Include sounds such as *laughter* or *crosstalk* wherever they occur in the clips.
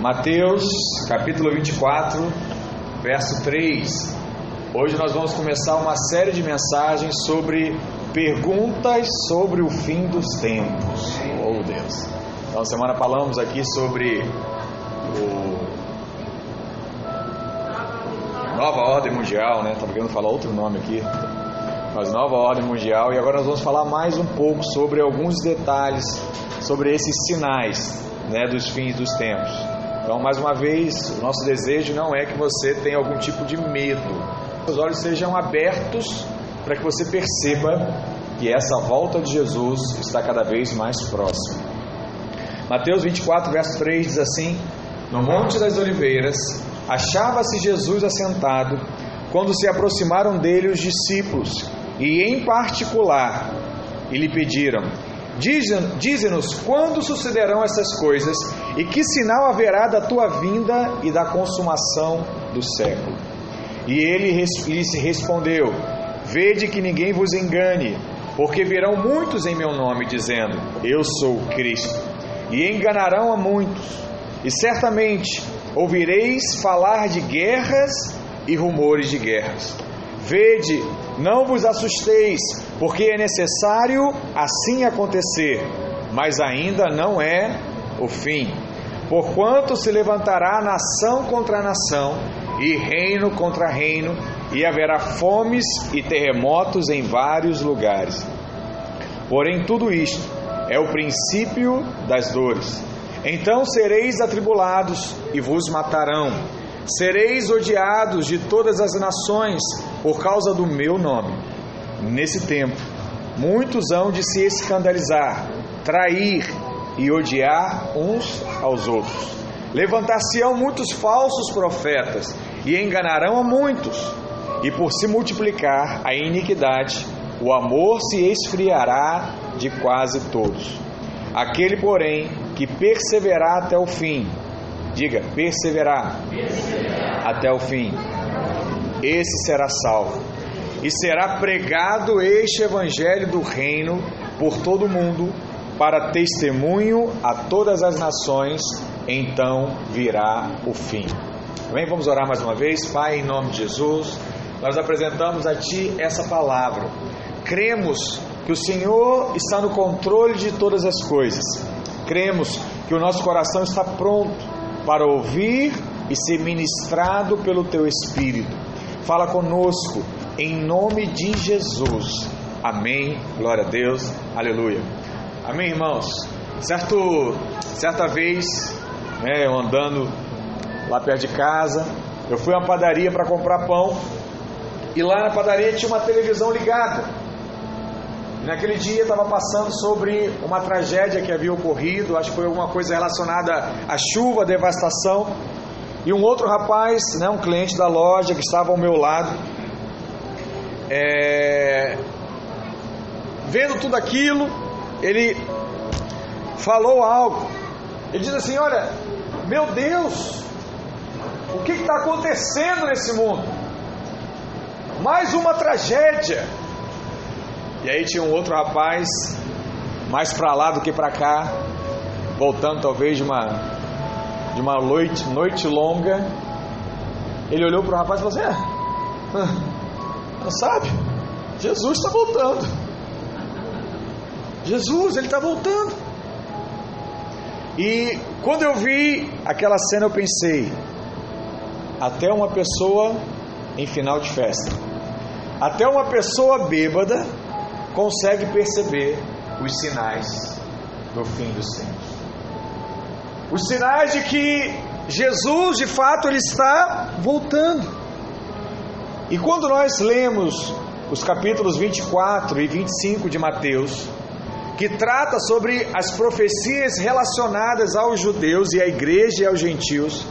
Mateus capítulo 24, verso 3. Hoje nós vamos começar uma série de mensagens sobre perguntas sobre o fim dos tempos. Oh Deus! Então, semana falamos aqui sobre o Nova Ordem Mundial, né? Estava querendo falar outro nome aqui, mas Nova Ordem Mundial. E agora nós vamos falar mais um pouco sobre alguns detalhes sobre esses sinais, né, dos fins dos tempos. Então, mais uma vez, o nosso desejo não é que você tenha algum tipo de medo. Os olhos sejam abertos para que você perceba que essa volta de Jesus está cada vez mais próxima. Mateus 24, verso 3 diz assim: No Monte das Oliveiras, achava-se Jesus assentado, quando se aproximaram dele os discípulos, e em particular, e lhe pediram: Dize-nos quando sucederão essas coisas e que sinal haverá da tua vinda e da consumação do século. E ele lhes respondeu: Vede que ninguém vos engane, porque virão muitos em meu nome, dizendo: Eu sou Cristo, e enganarão a muitos. E certamente ouvireis falar de guerras e rumores de guerras. Vede, não vos assusteis, porque é necessário assim acontecer, mas ainda não é o fim. Porquanto se levantará nação contra nação, e reino contra reino, e haverá fomes e terremotos em vários lugares. Porém, tudo isto é o princípio das dores. Então sereis atribulados e vos matarão. Sereis odiados de todas as nações por causa do meu nome. Nesse tempo, muitos hão de se escandalizar, trair e odiar uns aos outros. Levantar-se-ão muitos falsos profetas e enganarão a muitos. E por se multiplicar a iniquidade, o amor se esfriará de quase todos. Aquele, porém, que perseverar até o fim, diga, perseverar, perseverar. até o fim, esse será salvo. E será pregado este evangelho do reino por todo o mundo, para testemunho a todas as nações, então virá o fim. Amém? Vamos orar mais uma vez. Pai, em nome de Jesus, nós apresentamos a Ti essa palavra. Cremos que o Senhor está no controle de todas as coisas. Cremos que o nosso coração está pronto para ouvir e ser ministrado pelo Teu Espírito. Fala conosco, em nome de Jesus. Amém. Glória a Deus. Aleluia. Amém, irmãos. Certo, certa vez, né, eu andando lá perto de casa, eu fui a uma padaria para comprar pão e lá na padaria tinha uma televisão ligada. Naquele dia estava passando sobre uma tragédia que havia ocorrido, acho que foi alguma coisa relacionada à chuva, à devastação. E um outro rapaz, né, um cliente da loja que estava ao meu lado, é, vendo tudo aquilo, ele falou algo. Ele diz assim: Olha, meu Deus, o que está acontecendo nesse mundo? Mais uma tragédia. E aí tinha um outro rapaz, mais para lá do que para cá, voltando talvez de uma, de uma noite, noite longa. Ele olhou para o rapaz e falou assim: ah, não sabe? Jesus está voltando. Jesus, ele está voltando. E quando eu vi aquela cena, eu pensei: até uma pessoa em final de festa, até uma pessoa bêbada consegue perceber os sinais do fim dos tempos. Os sinais de que Jesus, de fato, ele está voltando. E quando nós lemos os capítulos 24 e 25 de Mateus, que trata sobre as profecias relacionadas aos judeus e à igreja e aos gentios,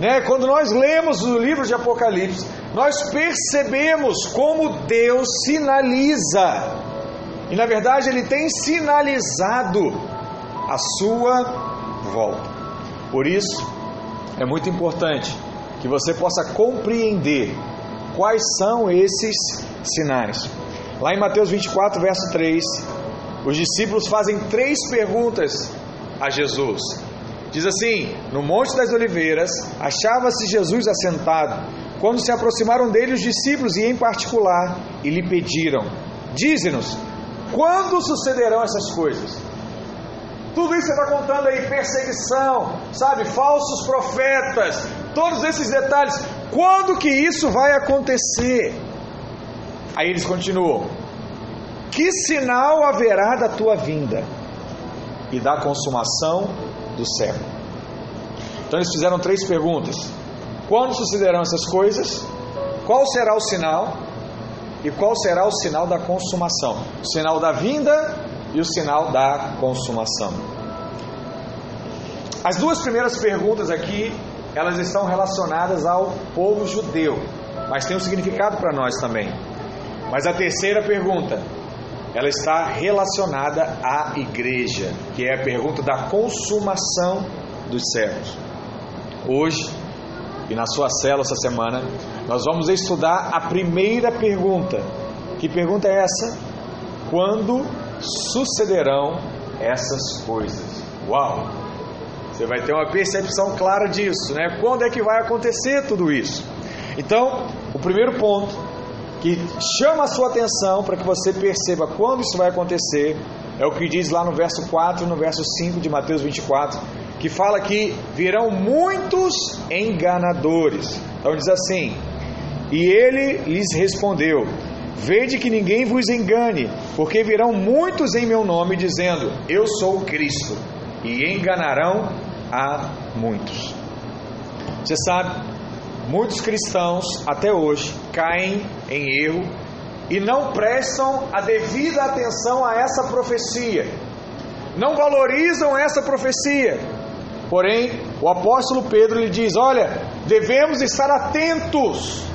né? Quando nós lemos o livro de Apocalipse, nós percebemos como Deus sinaliza e na verdade ele tem sinalizado a sua volta. Por isso, é muito importante que você possa compreender quais são esses sinais. Lá em Mateus 24, verso 3, os discípulos fazem três perguntas a Jesus. Diz assim: No Monte das Oliveiras achava-se Jesus assentado, quando se aproximaram dele os discípulos e, em particular, e lhe pediram: Dize-nos, quando sucederão essas coisas? Tudo isso você está contando aí, perseguição, sabe, falsos profetas, todos esses detalhes, quando que isso vai acontecer? Aí eles continuam: Que sinal haverá da tua vinda e da consumação do século? Então eles fizeram três perguntas: Quando sucederão essas coisas? Qual será o sinal? E qual será o sinal da consumação? O sinal da vinda e o sinal da consumação. As duas primeiras perguntas aqui, elas estão relacionadas ao povo judeu, mas tem um significado para nós também. Mas a terceira pergunta, ela está relacionada à igreja, que é a pergunta da consumação dos séculos. Hoje, e na sua célula essa semana, nós vamos estudar a primeira pergunta. Que pergunta é essa? Quando sucederão essas coisas? Uau! Você vai ter uma percepção clara disso, né? Quando é que vai acontecer tudo isso? Então, o primeiro ponto que chama a sua atenção para que você perceba quando isso vai acontecer é o que diz lá no verso 4 e no verso 5 de Mateus 24, que fala que virão muitos enganadores. Então diz assim: E ele lhes respondeu: Vede que ninguém vos engane, porque virão muitos em meu nome dizendo: Eu sou o Cristo, e enganarão a muitos. Você sabe, muitos cristãos até hoje caem em erro e não prestam a devida atenção a essa profecia, não valorizam essa profecia. Porém, o apóstolo Pedro lhe diz: Olha, devemos estar atentos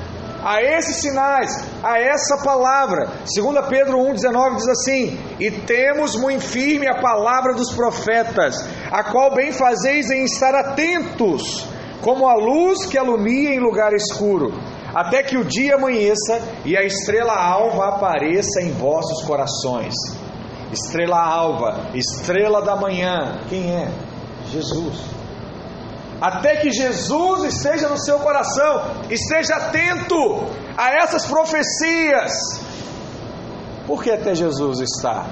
a esses sinais, a essa palavra. 2 Pedro 1,19 diz assim: E temos muito firme a palavra dos profetas, a qual bem fazeis em estar atentos, como a luz que alumia em lugar escuro, até que o dia amanheça e a estrela alva apareça em vossos corações. Estrela alva, estrela da manhã, quem é? Jesus até que Jesus esteja no seu coração, esteja atento a essas profecias. Por que até Jesus está?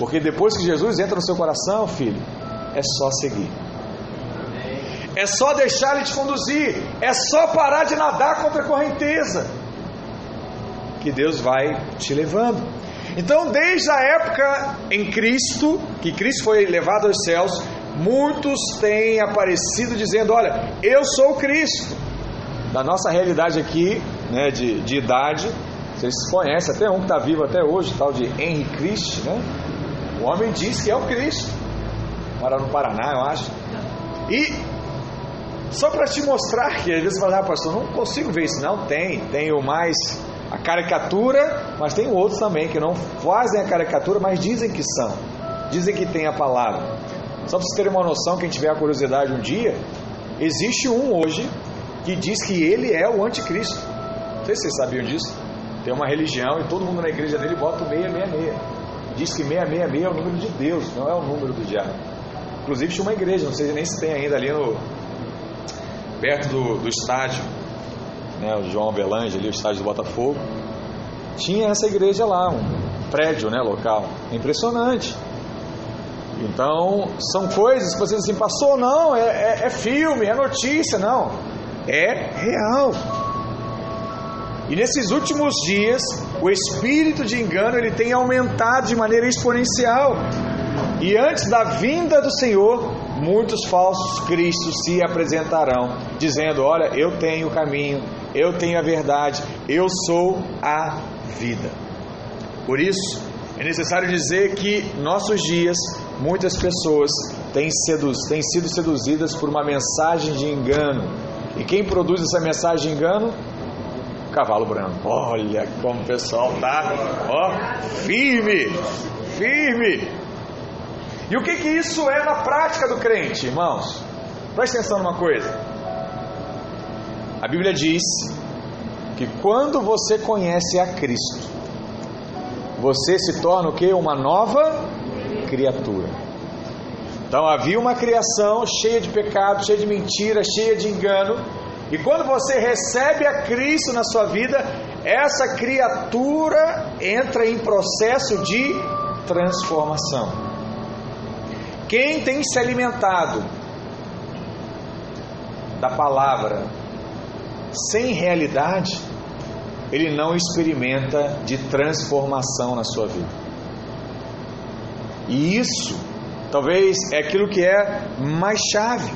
Porque depois que Jesus entra no seu coração, filho, é só seguir. É só deixar ele te conduzir, é só parar de nadar contra a correnteza. Que Deus vai te levando. Então, desde a época em Cristo, que Cristo foi levado aos céus, muitos têm aparecido dizendo: Olha, eu sou Cristo. Da nossa realidade aqui, né, de, de idade, vocês conhecem até um que está vivo até hoje, tal de Henry Christ, né? O homem diz que é o Cristo. Mora no Paraná, eu acho. E só para te mostrar que às vezes você fala, ah, pastor, não consigo ver isso. Não, tem. Tem o mais a caricatura, mas tem outros também que não fazem a caricatura, mas dizem que são. Dizem que tem a palavra. Só para vocês terem uma noção, quem tiver a curiosidade um dia, existe um hoje que diz que ele é o anticristo. Não sei se vocês sabiam disso. Tem uma religião e todo mundo na igreja dele bota o 666. Diz que 666 é o número de Deus, não é o número do diabo. Inclusive tinha uma igreja, não sei nem se tem ainda ali no perto do, do estádio, né, o João Avelange ali, o estádio do Botafogo. Tinha essa igreja lá, um prédio, né, local. Impressionante. Então, são coisas que você diz assim, passou, não, é, é, é filme, é notícia, não. É real. E nesses últimos dias, o espírito de engano ele tem aumentado de maneira exponencial. E antes da vinda do Senhor, muitos falsos cristos se apresentarão, dizendo: Olha, eu tenho o caminho, eu tenho a verdade, eu sou a vida. Por isso, é necessário dizer que nossos dias muitas pessoas têm, seduz, têm sido seduzidas por uma mensagem de engano. E quem produz essa mensagem de engano? Cavalo branco. Olha como o pessoal tá, ó, firme, firme. E o que que isso é na prática do crente, irmãos? Preste atenção numa coisa. A Bíblia diz que quando você conhece a Cristo, você se torna o que? Uma nova criatura. Então havia uma criação cheia de pecado, cheia de mentira, cheia de engano. E quando você recebe a Cristo na sua vida, essa criatura entra em processo de transformação. Quem tem se alimentado da palavra sem realidade, ele não experimenta de transformação na sua vida. E isso talvez é aquilo que é mais chave.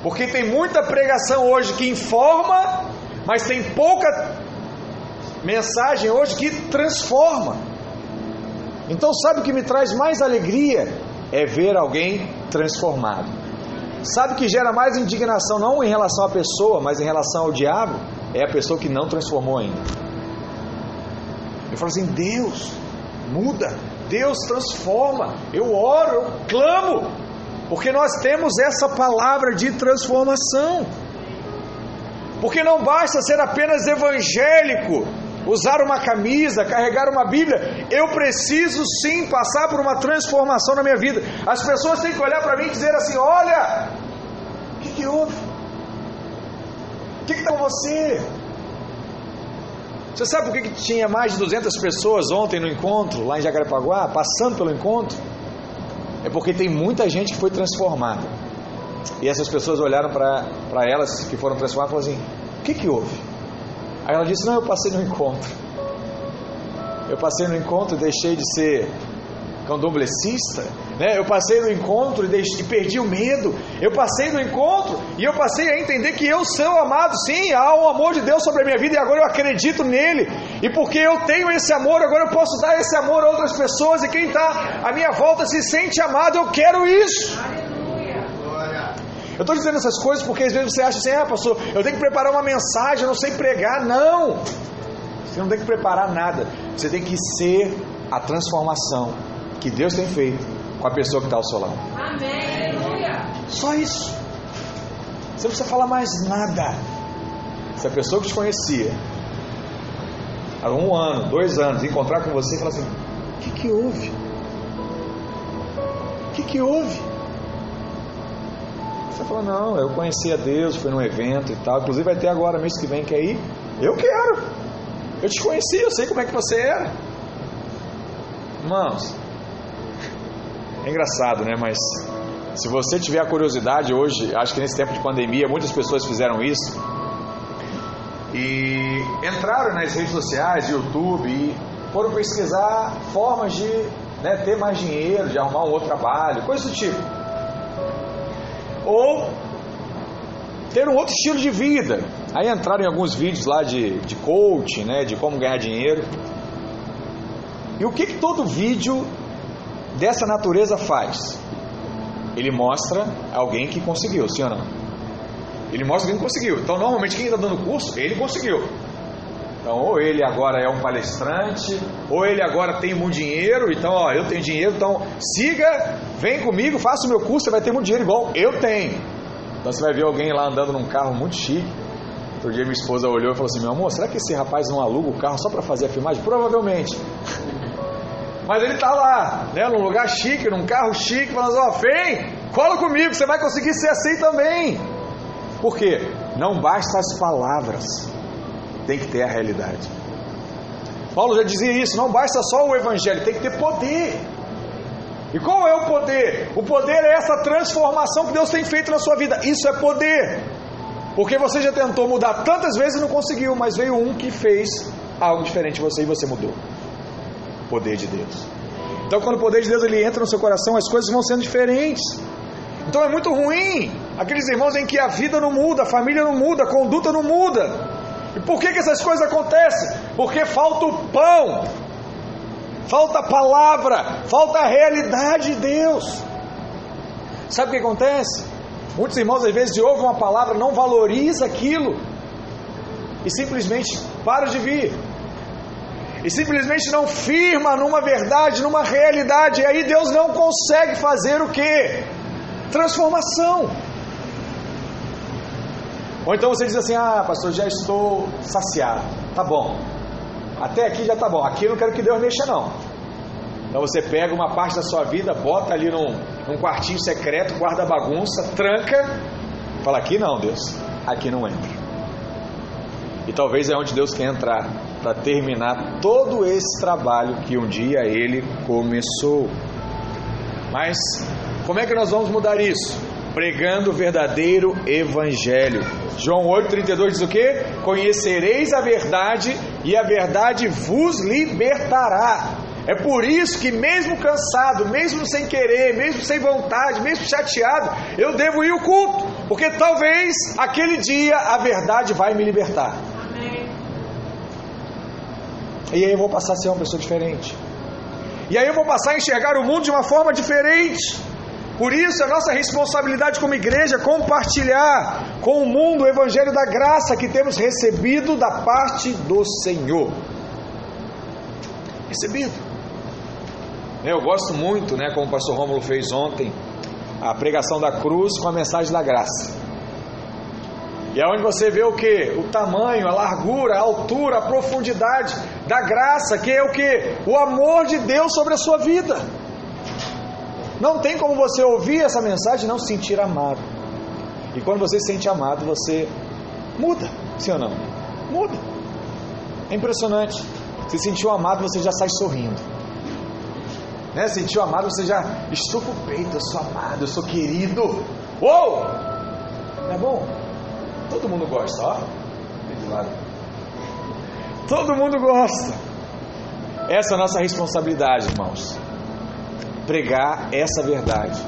Porque tem muita pregação hoje que informa, mas tem pouca mensagem hoje que transforma. Então, sabe o que me traz mais alegria? É ver alguém transformado. Sabe o que gera mais indignação, não em relação à pessoa, mas em relação ao diabo? É a pessoa que não transformou ainda. Eu falo assim: Deus, muda, Deus transforma. Eu oro, eu clamo, porque nós temos essa palavra de transformação. Porque não basta ser apenas evangélico, usar uma camisa, carregar uma Bíblia, eu preciso sim passar por uma transformação na minha vida. As pessoas têm que olhar para mim e dizer assim: olha, o que, que houve? O que está com você? Você sabe por que, tinha mais de 200 pessoas ontem no encontro, lá em Jacarepaguá, passando pelo encontro? É porque tem muita gente que foi transformada. E essas pessoas olharam para elas que foram transformadas e falaram assim: o que, que houve? Aí ela disse: Não, eu passei no encontro. Eu passei no encontro e deixei de ser candomblessista. Né? Eu passei no encontro e, deixei, e perdi o medo. Eu passei no encontro e eu passei a entender que eu sou amado. Sim, há um amor de Deus sobre a minha vida e agora eu acredito nele. E porque eu tenho esse amor, agora eu posso dar esse amor a outras pessoas. E quem está à minha volta se sente amado. Eu quero isso. Eu estou dizendo essas coisas porque às vezes você acha assim, ah, pastor, eu tenho que preparar uma mensagem, eu não sei pregar. Não! Você não tem que preparar nada. Você tem que ser a transformação que Deus tem feito com a pessoa que está ao seu lado. Amém. Só isso. Você não precisa falar mais nada. Se a pessoa que te conhecia há um ano, dois anos, encontrar com você e falar assim: o que, que houve? O que, que houve? Você fala, não, eu conheci a Deus, fui num evento e tal. Inclusive vai ter agora mês que vem, quer ir? Eu quero. Eu te conheci, eu sei como é que você era. Irmãos, é engraçado, né? Mas se você tiver a curiosidade hoje, acho que nesse tempo de pandemia muitas pessoas fizeram isso e entraram nas redes sociais, YouTube e foram pesquisar formas de né, ter mais dinheiro, de arrumar um outro trabalho, coisa do tipo ou ter um outro estilo de vida. Aí entraram em alguns vídeos lá de, de coaching, né, de como ganhar dinheiro. E o que, que todo vídeo dessa natureza faz? Ele mostra alguém que conseguiu, sim ou não? Ele mostra quem conseguiu. Então, normalmente, quem está dando curso, ele conseguiu. Então, ou ele agora é um palestrante, ou ele agora tem muito dinheiro, então, ó, eu tenho dinheiro, então siga, vem comigo, faça o meu curso, você vai ter muito dinheiro igual eu tenho. Então você vai ver alguém lá andando num carro muito chique. Outro dia minha esposa olhou e falou assim: meu amor, será que esse rapaz não aluga o carro só para fazer a filmagem? Provavelmente. Mas ele está lá, né, num lugar chique, num carro chique, falando: ó, vem, cola comigo, você vai conseguir ser assim também. Por quê? Não basta as palavras tem que ter a realidade. Paulo já dizia isso: não basta só o evangelho, tem que ter poder. E qual é o poder? O poder é essa transformação que Deus tem feito na sua vida. Isso é poder. Porque você já tentou mudar tantas vezes e não conseguiu, mas veio um que fez algo diferente de você e você mudou. Poder de Deus. Então, quando o poder de Deus ele entra no seu coração, as coisas vão sendo diferentes. Então é muito ruim aqueles irmãos em que a vida não muda, a família não muda, a conduta não muda. E por que, que essas coisas acontecem? Porque falta o pão, falta a palavra, falta a realidade de Deus. Sabe o que acontece? Muitos irmãos às vezes ouvem uma palavra, não valoriza aquilo e simplesmente para de vir. E simplesmente não firma numa verdade, numa realidade, e aí Deus não consegue fazer o que? Transformação. Ou então você diz assim: Ah, pastor, já estou saciado. Tá bom. Até aqui já tá bom. Aqui eu não quero que Deus mexa, não. Então você pega uma parte da sua vida, bota ali num, num quartinho secreto, guarda a bagunça, tranca, fala: aqui não, Deus, aqui não entra. E talvez é onde Deus quer entrar para terminar todo esse trabalho que um dia ele começou. Mas como é que nós vamos mudar isso? Pregando o verdadeiro evangelho. João 8,32 diz o que? Conhecereis a verdade e a verdade vos libertará. É por isso que, mesmo cansado, mesmo sem querer, mesmo sem vontade, mesmo chateado, eu devo ir ao culto, porque talvez aquele dia a verdade vai me libertar. E aí eu vou passar a ser uma pessoa diferente. E aí eu vou passar a enxergar o mundo de uma forma diferente. Por isso, é nossa responsabilidade como igreja compartilhar com o mundo o evangelho da graça que temos recebido da parte do Senhor. Recebido. Eu gosto muito, né, como o pastor Rômulo fez ontem, a pregação da cruz com a mensagem da graça. E é onde você vê o que? O tamanho, a largura, a altura, a profundidade da graça, que é o que? O amor de Deus sobre a sua vida. Não tem como você ouvir essa mensagem e não se sentir amado. E quando você se sente amado, você muda, sim ou não? Muda. É impressionante. Se sentiu amado, você já sai sorrindo. Né? Sentiu amado, você já estufa o peito. Eu sou amado, eu sou querido. Uou! É bom? Todo mundo gosta, ó. Todo mundo gosta. Essa é a nossa responsabilidade, irmãos. Pregar essa verdade.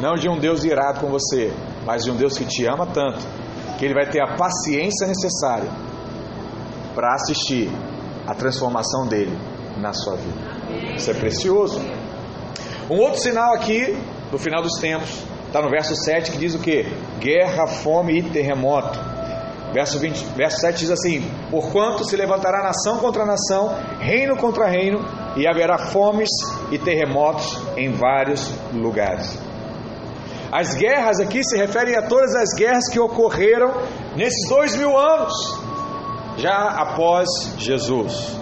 Não de um Deus irado com você, mas de um Deus que te ama tanto, que Ele vai ter a paciência necessária para assistir a transformação dele na sua vida. Isso é precioso. Um outro sinal aqui, no final dos tempos, Está no verso 7 que diz o que? Guerra, fome e terremoto. Verso, 20, verso 7 diz assim: Porquanto se levantará nação contra nação, reino contra reino, e haverá fomes e terremotos em vários lugares. As guerras aqui se referem a todas as guerras que ocorreram nesses dois mil anos, já após Jesus.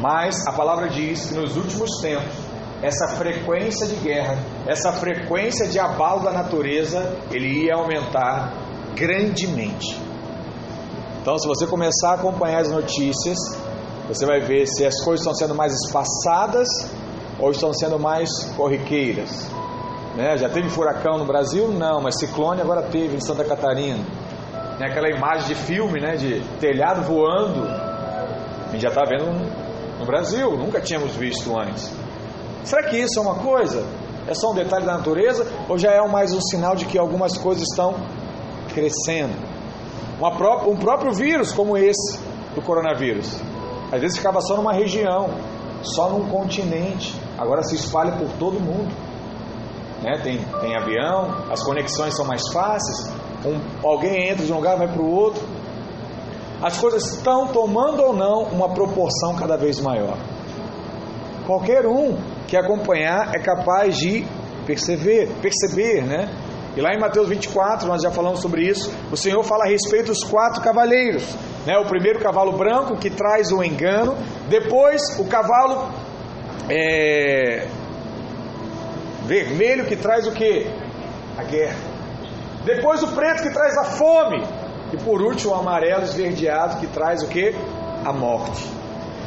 Mas a palavra diz que nos últimos tempos essa frequência de guerra, essa frequência de abalo da natureza, ele ia aumentar grandemente. Então, se você começar a acompanhar as notícias, você vai ver se as coisas estão sendo mais espaçadas ou estão sendo mais corriqueiras. Né? Já teve furacão no Brasil? Não, mas ciclone agora teve em Santa Catarina. Tem aquela imagem de filme, né, de telhado voando. A gente já está vendo no Brasil, nunca tínhamos visto antes. Será que isso é uma coisa? É só um detalhe da natureza? Ou já é mais um sinal de que algumas coisas estão crescendo? Pró um próprio vírus como esse do coronavírus. Às vezes ficava só numa região, só num continente, agora se espalha por todo mundo. Né? Tem, tem avião, as conexões são mais fáceis, um, alguém entra de um lugar vai para o outro. As coisas estão tomando ou não uma proporção cada vez maior. Qualquer um que acompanhar é capaz de perceber, perceber, né? E lá em Mateus 24, nós já falamos sobre isso, o Senhor fala a respeito dos quatro cavaleiros. Né? O primeiro cavalo branco que traz o engano, depois o cavalo é, vermelho que traz o que? A guerra. Depois o preto que traz a fome. E por último o amarelo esverdeado que traz o que? A morte.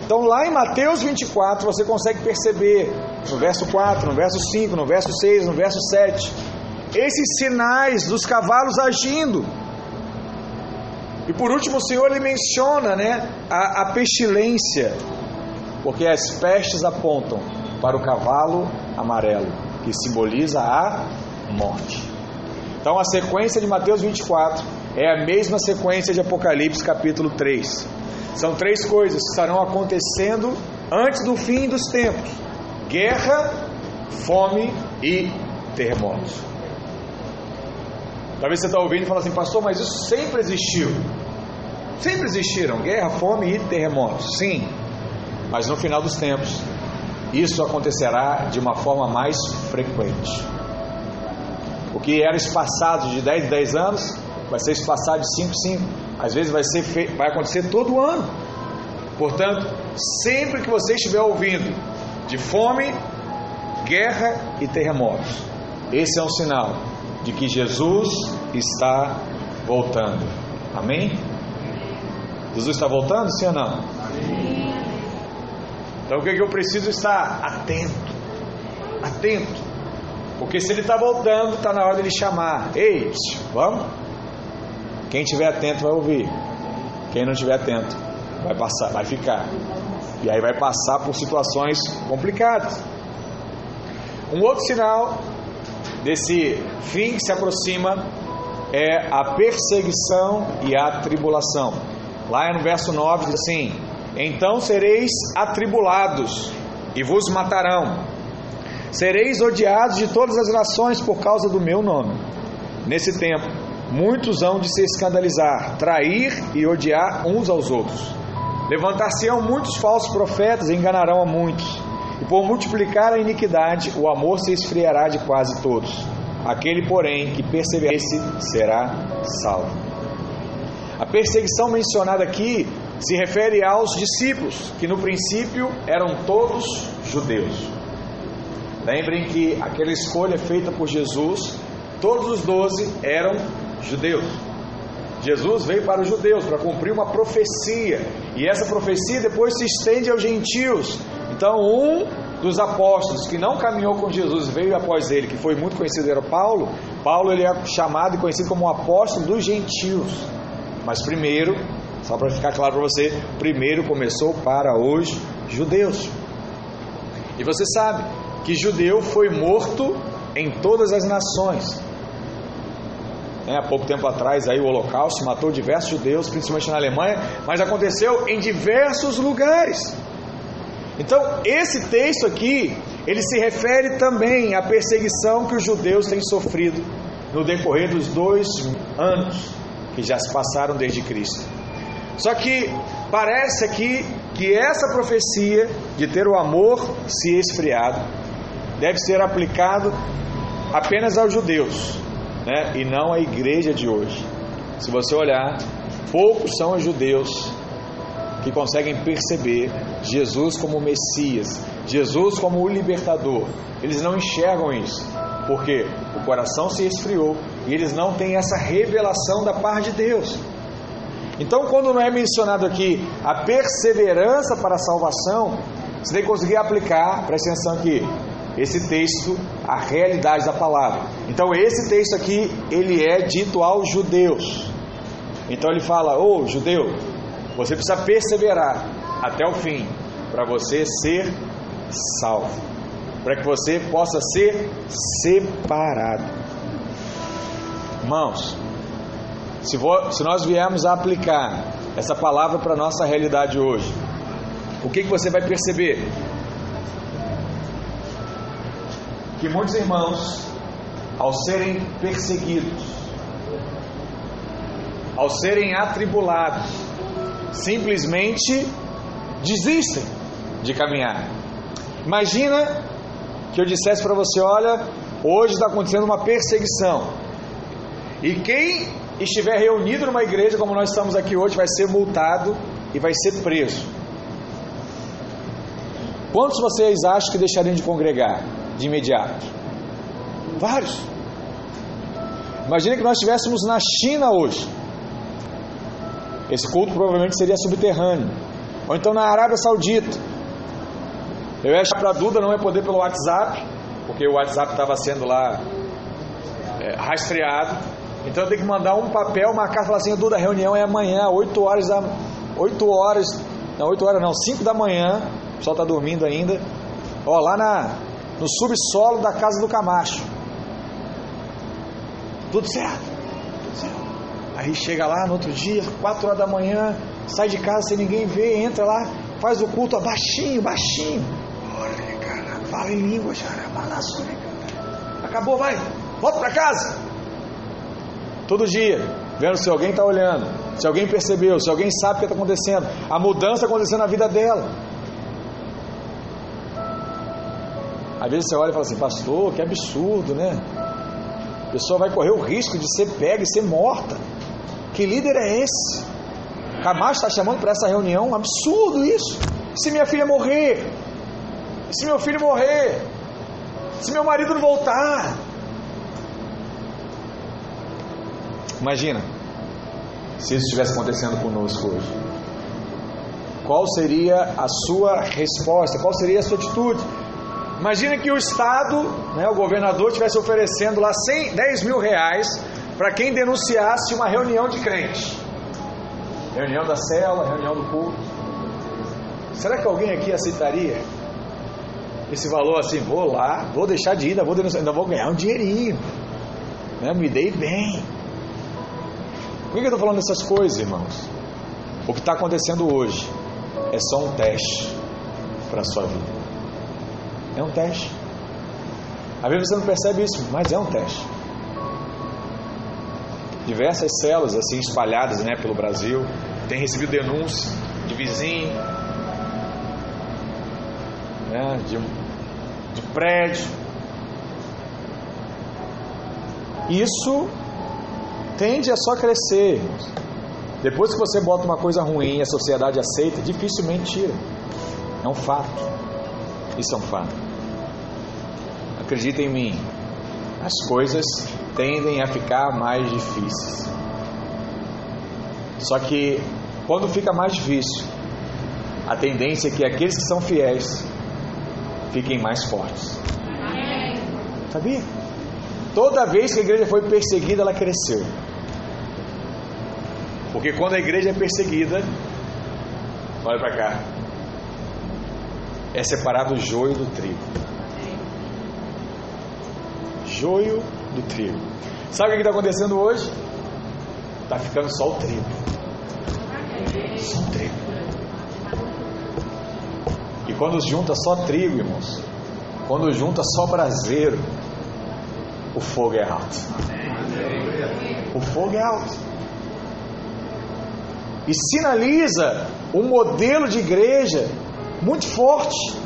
Então, lá em Mateus 24, você consegue perceber, no verso 4, no verso 5, no verso 6, no verso 7, esses sinais dos cavalos agindo. E por último, o Senhor ele menciona né, a, a pestilência, porque as pestes apontam para o cavalo amarelo, que simboliza a morte. Então, a sequência de Mateus 24 é a mesma sequência de Apocalipse capítulo 3. São três coisas que estarão acontecendo antes do fim dos tempos: guerra, fome e terremotos. Talvez você está ouvindo e fala assim, pastor, mas isso sempre existiu. Sempre existiram guerra, fome e terremotos. Sim, mas no final dos tempos, isso acontecerá de uma forma mais frequente. O que era espaçado de 10 em 10 anos, vai ser espaçado de 5 em 5. Às vezes vai, ser fe... vai acontecer todo ano. Portanto, sempre que você estiver ouvindo de fome, guerra e terremotos, esse é um sinal de que Jesus está voltando. Amém? Jesus está voltando, sim ou não? Então o que, é que eu preciso estar atento? Atento. Porque se ele está voltando, está na hora dele chamar. Ei, vamos? Quem estiver atento vai ouvir. Quem não estiver atento vai passar, vai ficar. E aí vai passar por situações complicadas. Um outro sinal desse fim que se aproxima é a perseguição e a tribulação. Lá no verso 9 diz assim: Então sereis atribulados e vos matarão Sereis odiados de todas as nações por causa do meu nome. Nesse tempo, muitos hão de se escandalizar, trair e odiar uns aos outros. Levantar-se-ão muitos falsos profetas e enganarão a muitos. Por multiplicar a iniquidade, o amor se esfriará de quase todos. Aquele, porém, que perseverece será salvo. A perseguição mencionada aqui se refere aos discípulos, que no princípio eram todos judeus. Lembrem que aquela escolha feita por Jesus, todos os doze eram judeus. Jesus veio para os judeus para cumprir uma profecia, e essa profecia depois se estende aos gentios. Então, um dos apóstolos que não caminhou com Jesus veio após ele, que foi muito conhecido, era Paulo. Paulo ele é chamado e conhecido como o apóstolo dos gentios. Mas primeiro, só para ficar claro para você, primeiro começou para os judeus. E você sabe, que judeu foi morto em todas as nações. É, há pouco tempo atrás aí o Holocausto matou diversos judeus, principalmente na Alemanha, mas aconteceu em diversos lugares. Então, esse texto aqui, ele se refere também à perseguição que os judeus têm sofrido no decorrer dos dois anos que já se passaram desde Cristo. Só que parece aqui que essa profecia de ter o amor se esfriado deve ser aplicado apenas aos judeus, né? e não à igreja de hoje. Se você olhar, poucos são os judeus que conseguem perceber Jesus como Messias, Jesus como o libertador. Eles não enxergam isso, porque o coração se esfriou e eles não têm essa revelação da parte de Deus. Então, quando não é mencionado aqui a perseverança para a salvação, você tem que conseguir aplicar, presta atenção aqui, esse texto a realidade da palavra. Então esse texto aqui ele é dito aos judeus. Então ele fala: "Ô, judeu, você precisa perseverar até o fim para você ser salvo, para que você possa ser separado." Irmãos, se, se nós viermos a aplicar essa palavra para a nossa realidade hoje, o que, que você vai perceber? que muitos irmãos, ao serem perseguidos, ao serem atribulados, simplesmente desistem de caminhar. Imagina que eu dissesse para você: olha, hoje está acontecendo uma perseguição, e quem estiver reunido numa igreja como nós estamos aqui hoje vai ser multado e vai ser preso. Quantos vocês acham que deixariam de congregar? de imediato? Vários. Imagina que nós estivéssemos na China hoje. Esse culto provavelmente seria subterrâneo. Ou então na Arábia Saudita. Eu achar para Duda não ia poder pelo WhatsApp, porque o WhatsApp estava sendo lá é, rastreado. Então eu tenho que mandar um papel, marcar e falar assim, Duda, a reunião é amanhã, 8 horas da. 8 horas. Não, 8 horas não, 5 da manhã. O pessoal está dormindo ainda. Ó, lá na, no subsolo da casa do Camacho. Tudo certo. Aí chega lá no outro dia, quatro horas da manhã, sai de casa sem ninguém ver, entra lá, faz o culto baixinho, baixinho. Olha, cara, fala em língua, Acabou, vai, volta para casa. Todo dia, vendo se alguém está olhando, se alguém percebeu, se alguém sabe o que está acontecendo, a mudança acontecendo na vida dela. Às vezes você olha e fala assim, pastor, que absurdo, né? A pessoa vai correr o risco de ser pega e ser morta. Que líder é esse? Camacho está chamando para essa reunião? Um absurdo isso! Se minha filha morrer, se meu filho morrer, se meu marido não voltar. Imagina se isso estivesse acontecendo conosco hoje. Qual seria a sua resposta? Qual seria a sua atitude? Imagina que o Estado, né, o governador, estivesse oferecendo lá 100, 10 mil reais para quem denunciasse uma reunião de crente. Reunião da cela, reunião do culto. Será que alguém aqui aceitaria esse valor assim? Vou lá, vou deixar de ir, ainda vou, denunciar, ainda vou ganhar um dinheirinho. Né, me dei bem. Por que eu estou falando dessas coisas, irmãos? O que está acontecendo hoje é só um teste para a sua vida. É um teste. Às vezes você não percebe isso, mas é um teste. Diversas células assim espalhadas né, pelo Brasil têm recebido denúncias de vizinho, né, de, de prédio. Isso tende a só crescer. Depois que você bota uma coisa ruim e a sociedade aceita, dificilmente tira. É um fato. Isso é um fato. Acredita em mim, as coisas tendem a ficar mais difíceis. Só que quando fica mais difícil, a tendência é que aqueles que são fiéis fiquem mais fortes. Sabia? Toda vez que a igreja foi perseguida, ela cresceu. Porque quando a igreja é perseguida, olha para cá, é separado o joio do trigo. Joio do trigo. Sabe o que está acontecendo hoje? Está ficando só o trigo. Só o trigo. E quando junta só trigo, irmãos, quando junta só braseiro, o fogo é alto. O fogo é alto. E sinaliza um modelo de igreja muito forte.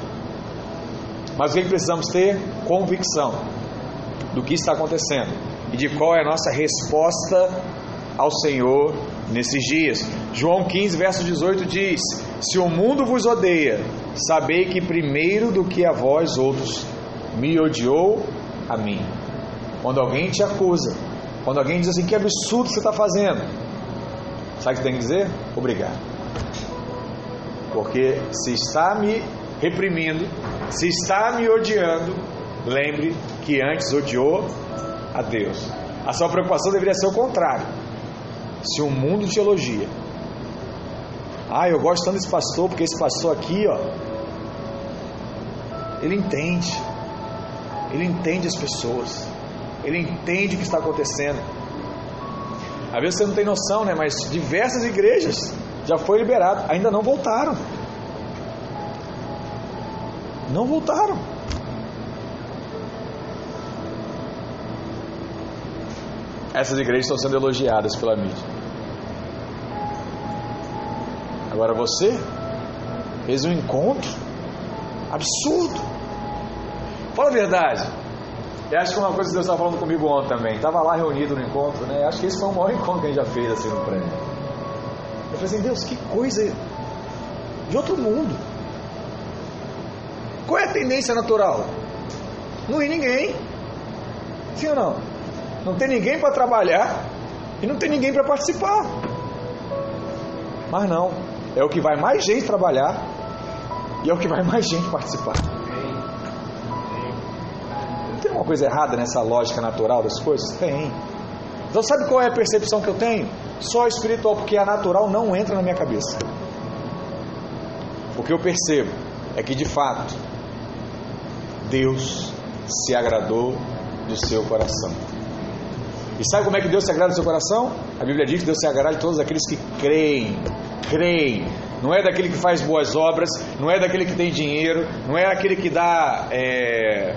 Mas o que precisamos ter? Convicção do que está acontecendo e de qual é a nossa resposta ao Senhor nesses dias. João 15, verso 18 diz: Se o mundo vos odeia, sabei que primeiro do que a vós outros me odiou a mim. Quando alguém te acusa, quando alguém diz assim: Que absurdo você está fazendo, sabe o que tem que dizer? Obrigado. Porque se está me reprimindo, se está me odiando, lembre que antes odiou a Deus. A sua preocupação deveria ser o contrário. Se o mundo te elogia, ah, eu gosto tanto desse pastor, porque esse pastor aqui, ó, ele entende, ele entende as pessoas, ele entende o que está acontecendo. Às vezes você não tem noção, né? Mas diversas igrejas já foi liberado, ainda não voltaram. Não voltaram. Essas igrejas estão sendo elogiadas pela mídia. Agora você fez um encontro absurdo. Fala a verdade. Eu acho que uma coisa que Deus estava falando comigo ontem também. Estava lá reunido no encontro, né? Acho que esse foi o maior encontro que a gente já fez assim no prédio. Eu falei assim, Deus, que coisa de outro mundo. Qual é a tendência natural? Não ir ninguém. Sim ou não? Não tem ninguém para trabalhar e não tem ninguém para participar. Mas não, é o que vai mais gente trabalhar e é o que vai mais gente participar. Tem uma coisa errada nessa lógica natural das coisas? Tem. Então sabe qual é a percepção que eu tenho? Só espiritual, porque a natural não entra na minha cabeça. O que eu percebo é que de fato Deus se agradou do seu coração. E sabe como é que Deus se agrada do seu coração? A Bíblia diz que Deus se agrada de todos aqueles que creem. Creem. Não é daquele que faz boas obras, não é daquele que tem dinheiro, não é daquele que dá é,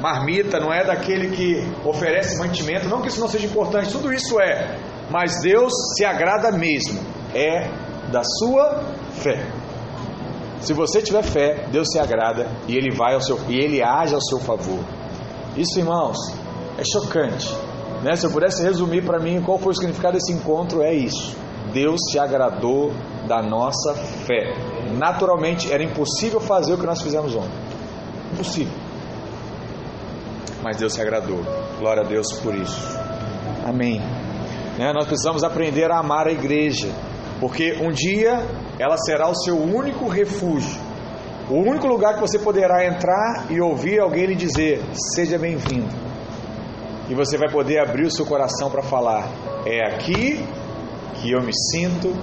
marmita, não é daquele que oferece mantimento. Não que isso não seja importante, tudo isso é. Mas Deus se agrada mesmo. É da sua fé. Se você tiver fé, Deus se agrada e ele vai ao seu e ele age ao seu favor. Isso, irmãos, é chocante. Né? Se eu pudesse resumir para mim qual foi o significado desse encontro, é isso. Deus se agradou da nossa fé. Naturalmente, era impossível fazer o que nós fizemos ontem. Impossível. Mas Deus se agradou. Glória a Deus por isso. Amém. Né? Nós precisamos aprender a amar a igreja, porque um dia ela será o seu único refúgio, o único lugar que você poderá entrar e ouvir alguém lhe dizer: Seja bem-vindo. E você vai poder abrir o seu coração para falar: É aqui que eu me sinto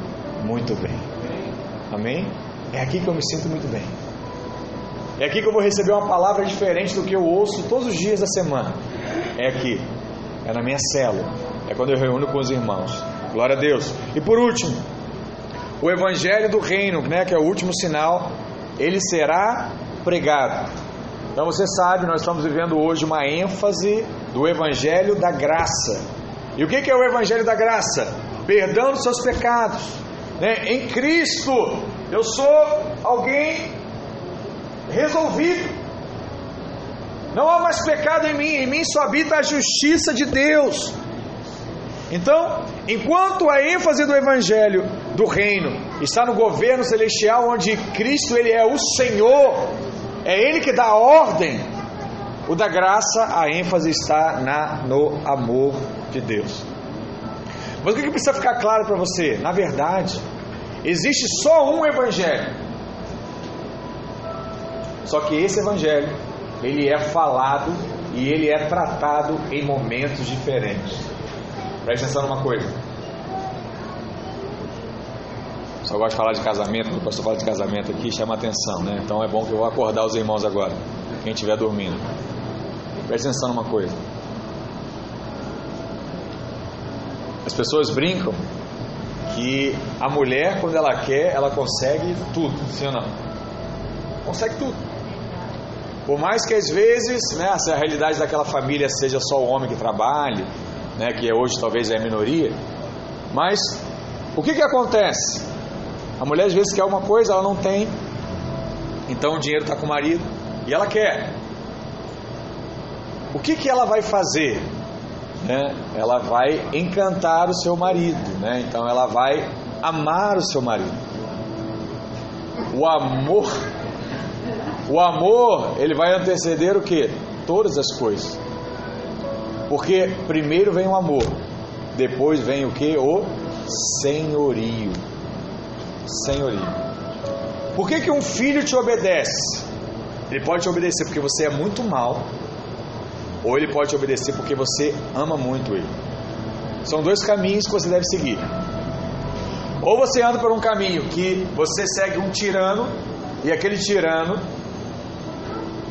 muito bem. Amém? É aqui que eu me sinto muito bem. É aqui que eu vou receber uma palavra diferente do que eu ouço todos os dias da semana. É aqui. É na minha célula. É quando eu reúno com os irmãos. Glória a Deus. E por último, o evangelho do reino, né, que é o último sinal, ele será pregado. Então você sabe, nós estamos vivendo hoje uma ênfase do evangelho da graça. E o que é o evangelho da graça? Perdão dos seus pecados. Né? Em Cristo, eu sou alguém resolvido. Não há mais pecado em mim, em mim só habita a justiça de Deus. Então, enquanto a ênfase do evangelho do reino está no governo celestial onde Cristo ele é o Senhor, é ele que dá a ordem. O da graça, a ênfase está na no amor de Deus. Mas o que precisa ficar claro para você? Na verdade, existe só um evangelho. Só que esse evangelho, ele é falado e ele é tratado em momentos diferentes. Presta atenção numa coisa. Só gosto de falar de casamento, o pastor fala de casamento aqui, chama atenção, né? Então é bom que eu vou acordar os irmãos agora, quem estiver dormindo. Presta atenção numa coisa. As pessoas brincam que a mulher, quando ela quer, ela consegue tudo, sim ou não? Consegue tudo. Por mais que às vezes, né, se a realidade daquela família seja só o homem que trabalhe, né, que hoje talvez é a minoria, mas o que que acontece? A mulher às vezes quer uma coisa, ela não tem, então o dinheiro está com o marido e ela quer. O que que ela vai fazer? Né? Ela vai encantar o seu marido, né? Então ela vai amar o seu marido. O amor, o amor, ele vai anteceder o que? Todas as coisas. Porque primeiro vem o amor, depois vem o que? O senhorio. Senhorio. Por que, que um filho te obedece? Ele pode te obedecer porque você é muito mal, ou ele pode te obedecer porque você ama muito ele. São dois caminhos que você deve seguir. Ou você anda por um caminho que você segue um tirano, e aquele tirano,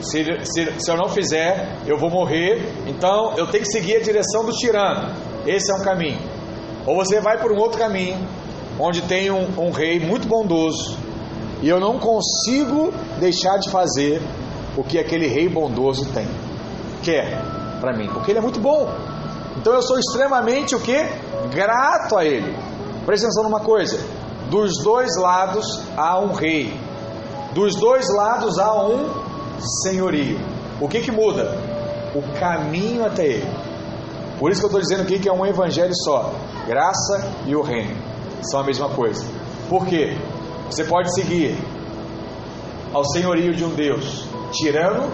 se, se, se eu não fizer, eu vou morrer, então eu tenho que seguir a direção do tirano. Esse é um caminho. Ou você vai por um outro caminho, onde tem um, um rei muito bondoso, e eu não consigo deixar de fazer o que aquele rei bondoso tem quer para mim, porque ele é muito bom. Então eu sou extremamente o que? Grato a ele. Presta atenção numa coisa: dos dois lados há um rei, dos dois lados há um senhorio. O que que muda? O caminho até ele. Por isso que eu estou dizendo aqui que é um evangelho só. Graça e o reino são a mesma coisa. Por quê? Você pode seguir ao senhorio de um Deus tirano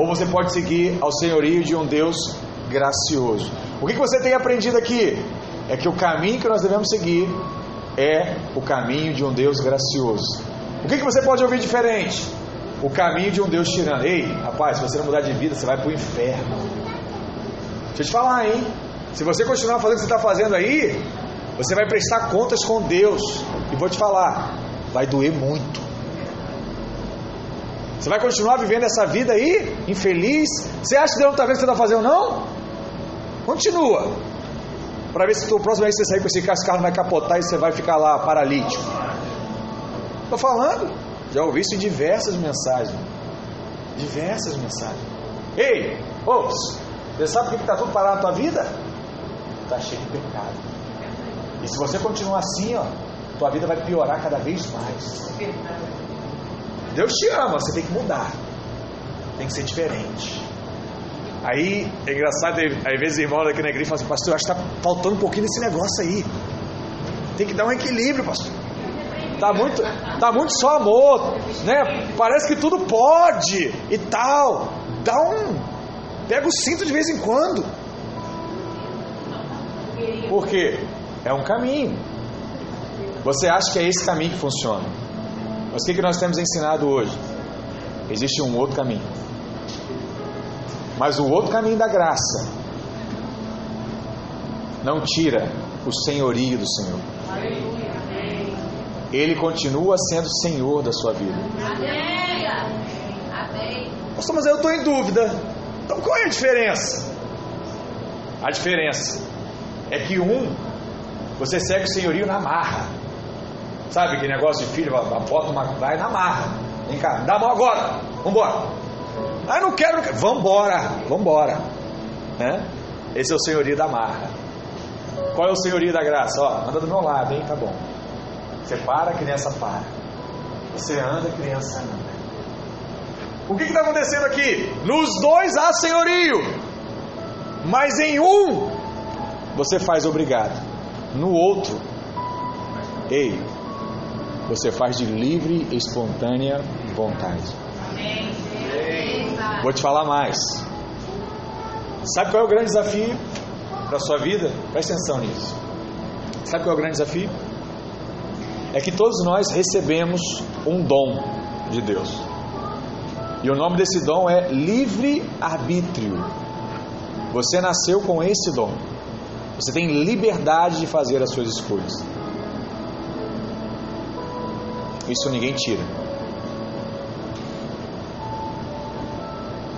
ou você pode seguir ao senhorio de um Deus gracioso. O que você tem aprendido aqui? É que o caminho que nós devemos seguir é o caminho de um Deus gracioso. O que você pode ouvir diferente? O caminho de um Deus tirano. Ei, rapaz, se você não mudar de vida, você vai para o inferno. Deixa eu te falar, hein? Se você continuar fazendo o que você está fazendo aí, você vai prestar contas com Deus. E vou te falar, vai doer muito. Você vai continuar vivendo essa vida aí, infeliz? Você acha que Deus não está vendo o que você está fazendo, não? Continua. Para ver se o próximo vez que você sair com esse carro, esse carro vai capotar e você vai ficar lá paralítico. Estou falando. Já ouvi isso em diversas mensagens. Diversas mensagens. Ei, ops, você sabe por que está tudo parado na tua vida? Está cheio de pecado. E se você continuar assim, ó, tua vida vai piorar cada vez mais. Deus te ama, você tem que mudar. Tem que ser diferente. Aí é engraçado, às vezes irmão aqui na igreja fala assim, pastor, acho que está faltando um pouquinho desse negócio aí. Tem que dar um equilíbrio, pastor. Tá muito, tá muito só amor, né? Parece que tudo pode e tal. Dá um. Pega o cinto de vez em quando. Por quê? É um caminho. Você acha que é esse caminho que funciona. Mas o que, que nós temos ensinado hoje? Existe um outro caminho. Mas o outro caminho da graça não tira o senhorio do Senhor. Ele continua sendo Senhor da sua vida. Pastor, mas eu estou em dúvida. Então qual é a diferença? A diferença é que um, você segue o senhorio na marra. Sabe aquele negócio de filho, bota uma vai na marra. Vem cá, dá a mão agora, vambora. Ah, não quero, não quero. Vambora, vambora. Né? Esse é o senhorio da marra. Qual é o senhorio da graça? Ó, anda do meu lado, hein? Tá bom. Você para, criança para. Você anda, criança anda. O que está acontecendo aqui? Nos dois há senhorio, mas em um você faz obrigado, no outro, ei, você faz de livre e espontânea vontade. Vou te falar mais. Sabe qual é o grande desafio para a sua vida? Presta atenção nisso. Sabe qual é o grande desafio? É que todos nós recebemos um dom de Deus. E o nome desse dom é livre-arbítrio. Você nasceu com esse dom. Você tem liberdade de fazer as suas escolhas. Isso ninguém tira.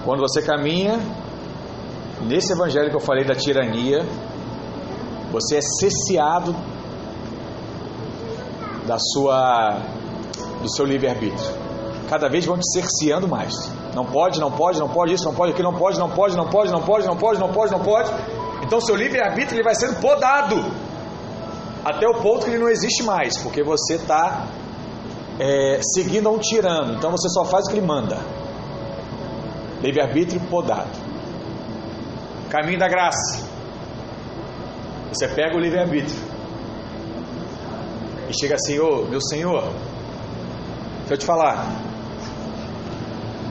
Quando você caminha nesse evangelho que eu falei da tirania, você é cesseado da sua do seu livre-arbítrio. Cada vez vão te cerceando mais. Não pode, não pode, não pode isso, não pode aquilo, não pode, não pode, não pode, não pode, não pode, não pode, não pode. Então seu livre-arbítrio ele vai sendo podado até o ponto que ele não existe mais, porque você está é, seguindo a um tirano. Então você só faz o que ele manda. Livre-arbítrio podado. Caminho da graça. Você pega o livre-arbítrio e chega assim, ô meu senhor, deixa eu te falar,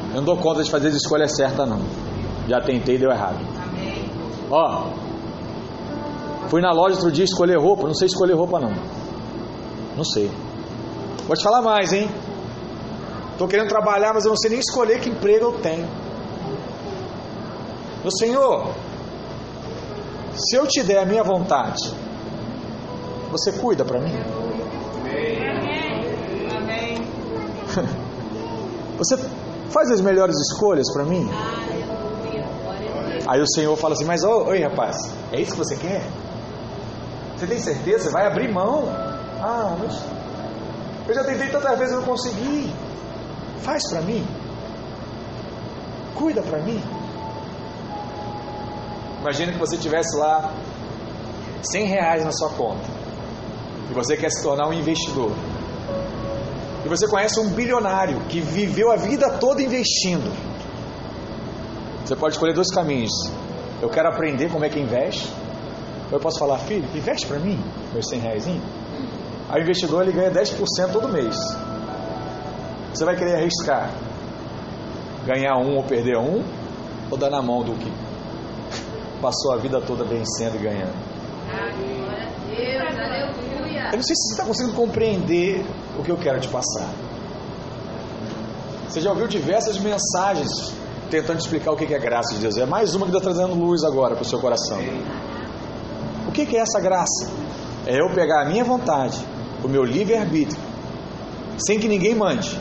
eu não dou conta de fazer as escolhas certas não. Já tentei e deu errado. Ó, fui na loja outro dia escolher roupa, não sei escolher roupa não. Não sei. Vou te falar mais, hein? Estou querendo trabalhar, mas eu não sei nem escolher que emprego eu tenho. Meu Senhor, se eu te der a minha vontade, você cuida para mim? *laughs* Você faz as melhores escolhas para mim? Aí o Senhor fala assim: Mas oi, rapaz, é isso que você quer? Você tem certeza? Vai abrir mão? Ah, mas eu já tentei tantas vezes e não consegui. Faz para mim. Cuida para mim. Imagina que você tivesse lá 100 reais na sua conta e você quer se tornar um investidor. E você conhece um bilionário que viveu a vida toda investindo. Você pode escolher dois caminhos. Eu quero aprender como é que investe. Ou eu posso falar, filho, investe para mim, meus 100 reais. O investidor ele ganha 10% todo mês. Você vai querer arriscar ganhar um ou perder um, ou dar na mão do que passou a vida toda vencendo e ganhando? Eu não sei se você está conseguindo compreender o que eu quero te passar. Você já ouviu diversas mensagens tentando explicar o que é graça de Deus. É mais uma que está trazendo luz agora para o seu coração. O que é essa graça? É eu pegar a minha vontade, o meu livre-arbítrio, sem que ninguém mande,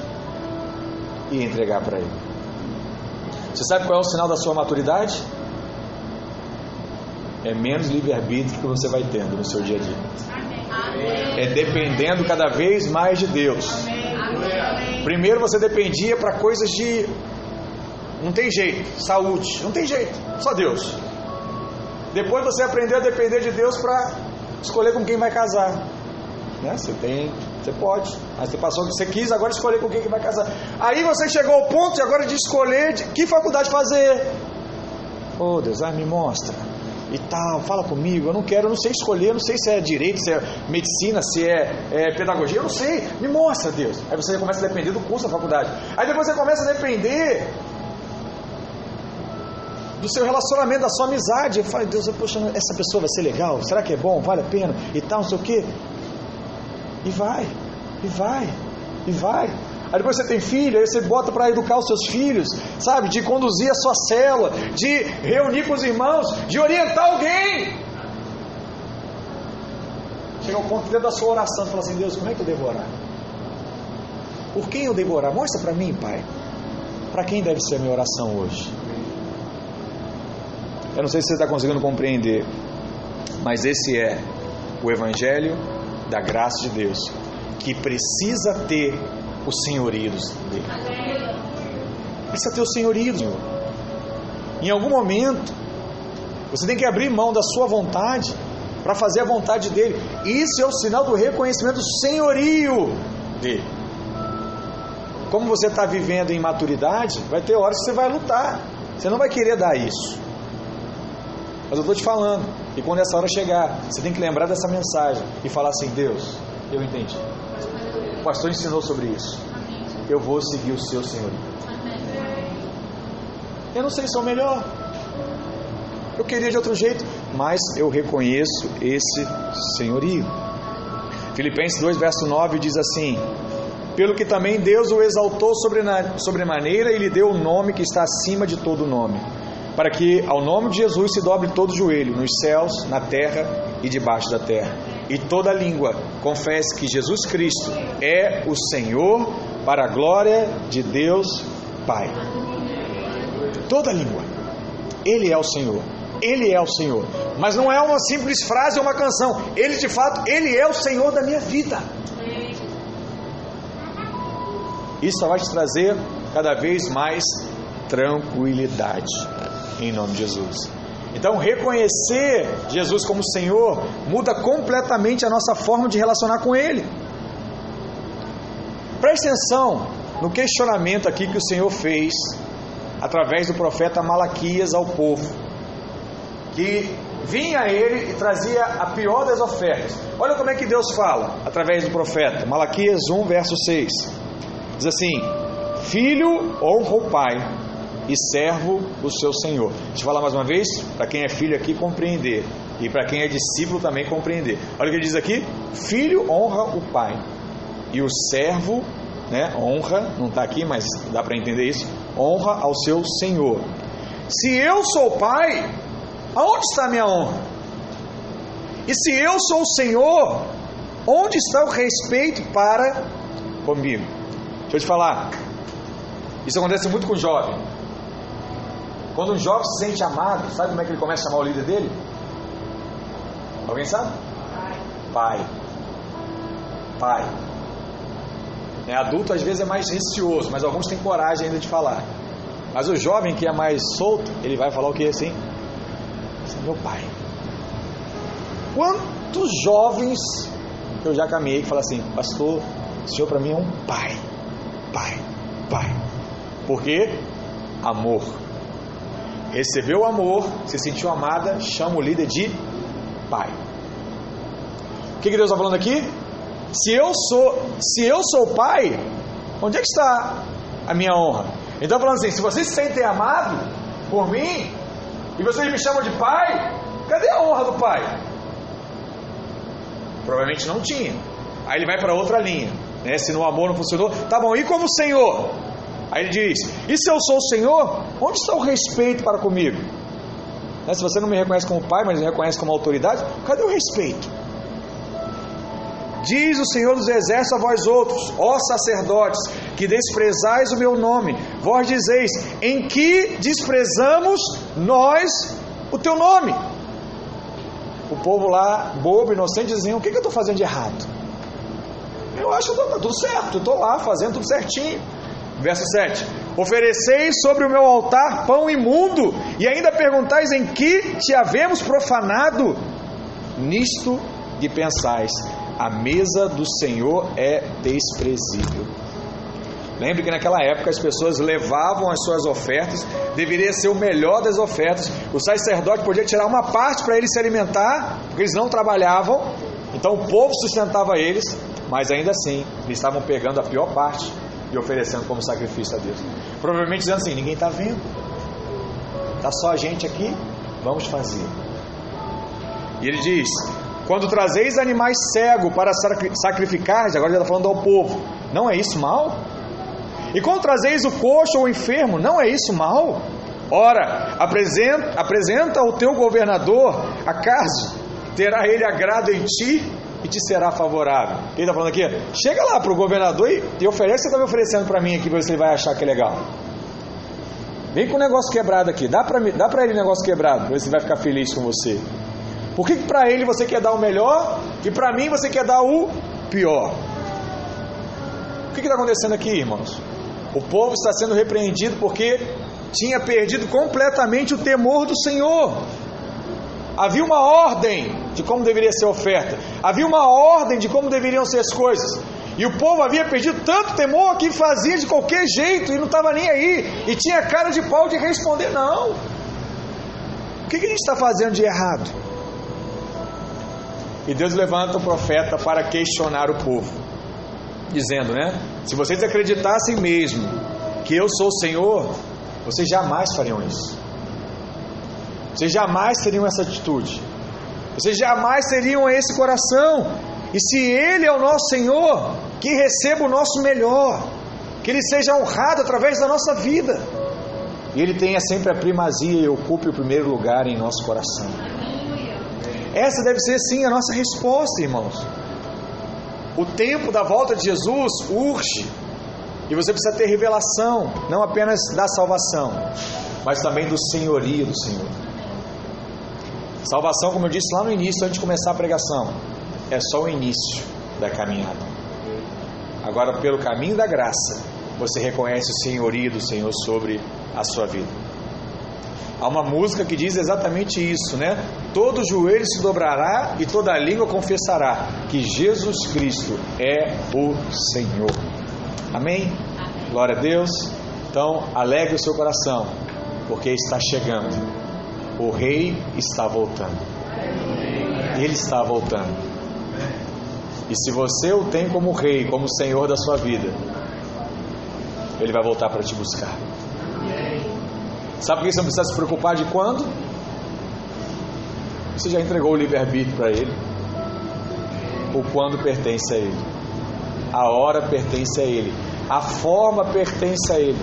e entregar para Ele. Você sabe qual é o sinal da sua maturidade? É menos livre-arbítrio que você vai tendo no seu dia a dia. É dependendo cada vez mais de Deus. Primeiro você dependia para coisas de. Não tem jeito, saúde, não tem jeito, só Deus. Depois você aprendeu a depender de Deus para escolher com quem vai casar. Né? Você tem, você pode. Aí você passou o que você quis, agora escolher com quem que vai casar. Aí você chegou ao ponto agora de escolher de que faculdade fazer. Oh Deus, ah, me mostra. E tal, fala comigo, eu não quero, eu não sei escolher, eu não sei se é direito, se é medicina, se é, é pedagogia, eu não sei, me mostra, Deus. Aí você começa a depender do curso da faculdade. Aí depois você começa a depender do seu relacionamento, da sua amizade. Eu falo, Deus, poxa, essa pessoa vai ser legal? Será que é bom? Vale a pena? E tal, não sei o quê. E vai, e vai, e vai. Aí depois você tem filho, aí você bota para educar os seus filhos, sabe? De conduzir a sua célula, de reunir com os irmãos, de orientar alguém. Chega ao ponto dentro da sua oração, você fala assim, Deus, como é que eu devo orar? Por quem eu devo orar? Mostra para mim, Pai. Para quem deve ser a minha oração hoje? Eu não sei se você está conseguindo compreender, mas esse é o Evangelho da graça de Deus, que precisa ter os senhorios dele. Precisa ter o senhorio. Em algum momento, você tem que abrir mão da sua vontade para fazer a vontade dele. Isso é o sinal do reconhecimento do senhorio dele. Como você está vivendo em maturidade, vai ter horas que você vai lutar. Você não vai querer dar isso. Mas eu estou te falando. E quando essa hora chegar, você tem que lembrar dessa mensagem e falar assim: Deus, eu entendi. O pastor ensinou sobre isso. Eu vou seguir o seu senhorio. Eu não sei se é o melhor. Eu queria de outro jeito, mas eu reconheço esse senhorio. Filipenses 2, verso 9 diz assim: Pelo que também Deus o exaltou sobremaneira e lhe deu o nome que está acima de todo nome para que ao nome de Jesus se dobre todo o joelho, nos céus, na terra e debaixo da terra, e toda língua confesse que Jesus Cristo é o Senhor, para a glória de Deus Pai. Toda língua, Ele é o Senhor. Ele é o Senhor. Mas não é uma simples frase ou uma canção. Ele de fato, Ele é o Senhor da minha vida. Isso vai te trazer cada vez mais tranquilidade em nome de Jesus. Então, reconhecer Jesus como Senhor muda completamente a nossa forma de relacionar com Ele. Preste atenção no questionamento aqui que o Senhor fez através do profeta Malaquias ao povo, que vinha a ele e trazia a pior das ofertas. Olha como é que Deus fala através do profeta, Malaquias 1, verso 6. Diz assim: Filho honra o pai e servo o seu Senhor. Deixa eu falar mais uma vez, para quem é filho aqui compreender, e para quem é discípulo também compreender. Olha o que ele diz aqui: Filho honra o pai, e o servo, né, honra, não está aqui, mas dá para entender isso, honra ao seu Senhor. Se eu sou pai, aonde está a minha honra? E se eu sou o Senhor, onde está o respeito para comigo? Deixa eu te falar, isso acontece muito com o jovem. Quando um jovem se sente amado, sabe como é que ele começa a chamar o líder dele? Alguém sabe? Pai. Pai. É, adulto às vezes é mais receoso, mas alguns têm coragem ainda de falar. Mas o jovem que é mais solto, ele vai falar o que assim? Esse é meu pai. Quantos jovens eu já caminhei que falam assim, pastor, o senhor para mim é um pai. Pai, pai. Por quê? Amor recebeu o amor, se sentiu amada, chama o líder de pai. O que, que Deus está falando aqui? Se eu sou, se eu sou pai, onde é que está a minha honra? Então falando assim, se vocês se sentem amados por mim e vocês me chamam de pai, cadê a honra do pai? Provavelmente não tinha. Aí ele vai para outra linha. Né? Se no amor não funcionou, tá bom, e como Senhor? Aí ele diz: E se eu sou o Senhor, onde está o respeito para comigo? Né? Se você não me reconhece como pai, mas me reconhece como autoridade, cadê o respeito? Diz o Senhor dos Exércitos a vós outros, ó sacerdotes, que desprezais o meu nome. Vós dizeis: Em que desprezamos nós o teu nome? O povo lá, bobo, inocente, dizendo: O que, que eu estou fazendo de errado? Eu acho que está tudo certo, estou lá fazendo tudo certinho. Verso 7: Ofereceis sobre o meu altar pão imundo, e ainda perguntais em que te havemos profanado? Nisto que pensais, a mesa do Senhor é desprezível. Lembre que naquela época as pessoas levavam as suas ofertas, deveria ser o melhor das ofertas. O sacerdote podia tirar uma parte para eles se alimentar, porque eles não trabalhavam, então o povo sustentava eles, mas ainda assim eles estavam pegando a pior parte e oferecendo como sacrifício a Deus. Provavelmente dizendo assim: ninguém está vendo. Tá só a gente aqui, vamos fazer. E ele diz: quando trazeis animais cegos para sacrificar, agora ele está falando ao povo, não é isso mal? E quando trazeis o coxo ou o enfermo, não é isso mal? Ora, apresenta, apresenta ao teu governador, acaso terá ele agrado em ti e te será favorável. Ele está falando aqui, chega lá para o governador e, e oferece o que você está me oferecendo para mim aqui, para ver se ele vai achar que é legal. Vem com o negócio quebrado aqui, dá para dá ele o negócio quebrado, para ver se ele vai ficar feliz com você. Por que, que para ele você quer dar o melhor e para mim você quer dar o pior? O que está acontecendo aqui, irmãos? O povo está sendo repreendido porque tinha perdido completamente o temor do Senhor. Havia uma ordem de como deveria ser a oferta, havia uma ordem de como deveriam ser as coisas. E o povo havia perdido tanto temor que fazia de qualquer jeito e não estava nem aí. E tinha cara de pau de responder: não. O que, que a gente está fazendo de errado? E Deus levanta o profeta para questionar o povo, dizendo, né? Se vocês acreditassem mesmo que eu sou o Senhor, vocês jamais fariam isso. Vocês jamais teriam essa atitude. Vocês jamais teriam esse coração. E se Ele é o nosso Senhor, que receba o nosso melhor, que Ele seja honrado através da nossa vida. E Ele tenha sempre a primazia e ocupe o primeiro lugar em nosso coração. Essa deve ser sim a nossa resposta, irmãos. O tempo da volta de Jesus urge. E você precisa ter revelação, não apenas da salvação, mas também do senhorio do Senhor. Salvação, como eu disse lá no início, antes de começar a pregação, é só o início da caminhada. Agora, pelo caminho da graça, você reconhece o senhorio do Senhor sobre a sua vida. Há uma música que diz exatamente isso, né? Todo joelho se dobrará e toda língua confessará que Jesus Cristo é o Senhor. Amém? Glória a Deus. Então, alegre o seu coração, porque está chegando. O Rei está voltando. Ele está voltando. E se você o tem como Rei, como Senhor da sua vida, Ele vai voltar para te buscar. Sabe por que você não precisa se preocupar de quando? Você já entregou o livre-arbítrio para Ele. O quando pertence a Ele. A hora pertence a Ele. A forma pertence a Ele.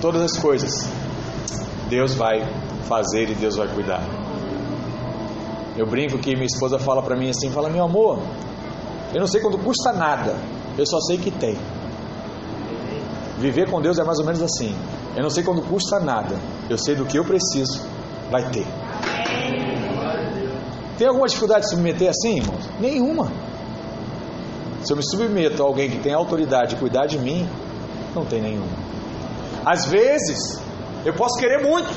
Todas as coisas. Deus vai fazer e Deus vai cuidar. Eu brinco que minha esposa fala para mim assim, fala, meu amor, eu não sei quando custa nada, eu só sei que tem. Viver com Deus é mais ou menos assim. Eu não sei quando custa nada, eu sei do que eu preciso, vai ter. Tem alguma dificuldade de se submeter assim, irmãos? Nenhuma. Se eu me submeto a alguém que tem autoridade de cuidar de mim, não tem nenhuma. Às vezes, eu posso querer muito.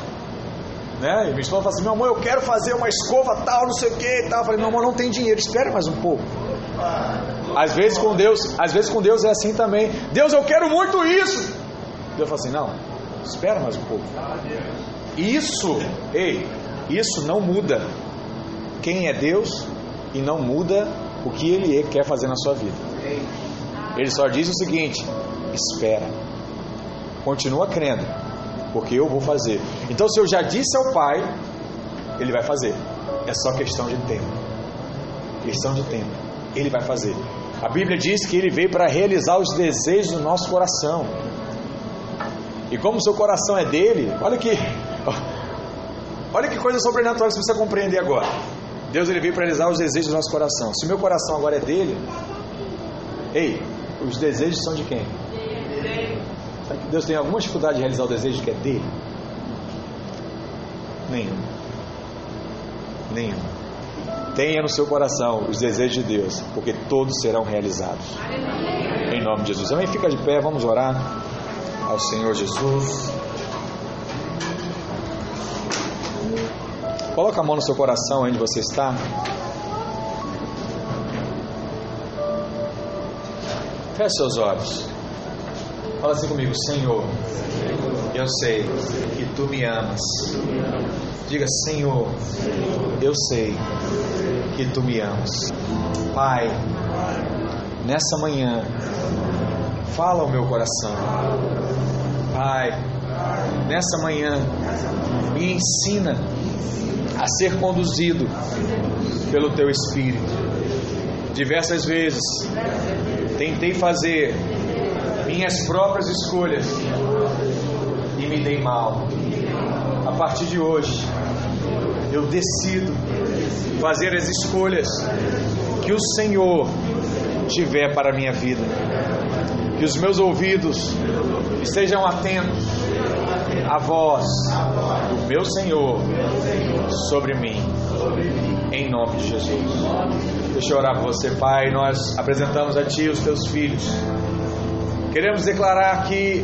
Né? E minha esposa fala assim: meu amor, eu quero fazer uma escova tal, não sei o que e tal. Eu falei: meu amor, não tem dinheiro, espera mais um pouco. Às vezes com Deus, às vezes com Deus é assim também. Deus, eu quero muito isso. Deus fala assim: não, espera mais um pouco. Isso, ei, isso não muda quem é Deus e não muda o que Ele é, quer fazer na sua vida. Ele só diz o seguinte: espera, continua crendo, porque eu vou fazer. Então, se eu já disse ao Pai, Ele vai fazer. É só questão de tempo. Questão de tempo. Ele vai fazer. A Bíblia diz que Ele veio para realizar os desejos do nosso coração. E como o seu coração é dele, olha que, *laughs* olha que coisa sobrenatural que você precisa compreender agora. Deus ele veio para realizar os desejos do nosso coração. Se o meu coração agora é dele, ei, os desejos são de quem? Deus tem alguma dificuldade de realizar o desejo que é dele? Nenhum. Nenhum. Tenha no seu coração os desejos de Deus, porque todos serão realizados. Em nome de Jesus. Amém? Fica de pé, vamos orar ao Senhor Jesus. Coloca a mão no seu coração onde você está. Feche seus olhos. Fala assim comigo, Senhor. Eu sei que tu me amas. Diga, Senhor, eu sei que tu me amas. Pai, nessa manhã, fala ao meu coração. Pai, nessa manhã, me ensina a ser conduzido pelo Teu Espírito. Diversas vezes tentei fazer minhas próprias escolhas e me dei mal. A partir de hoje, eu decido fazer as escolhas que o Senhor tiver para a minha vida. Que os meus ouvidos estejam atentos à voz do meu Senhor sobre mim, em nome de Jesus. Deixa eu orar por você, Pai. Nós apresentamos a Ti os Teus filhos. Queremos declarar que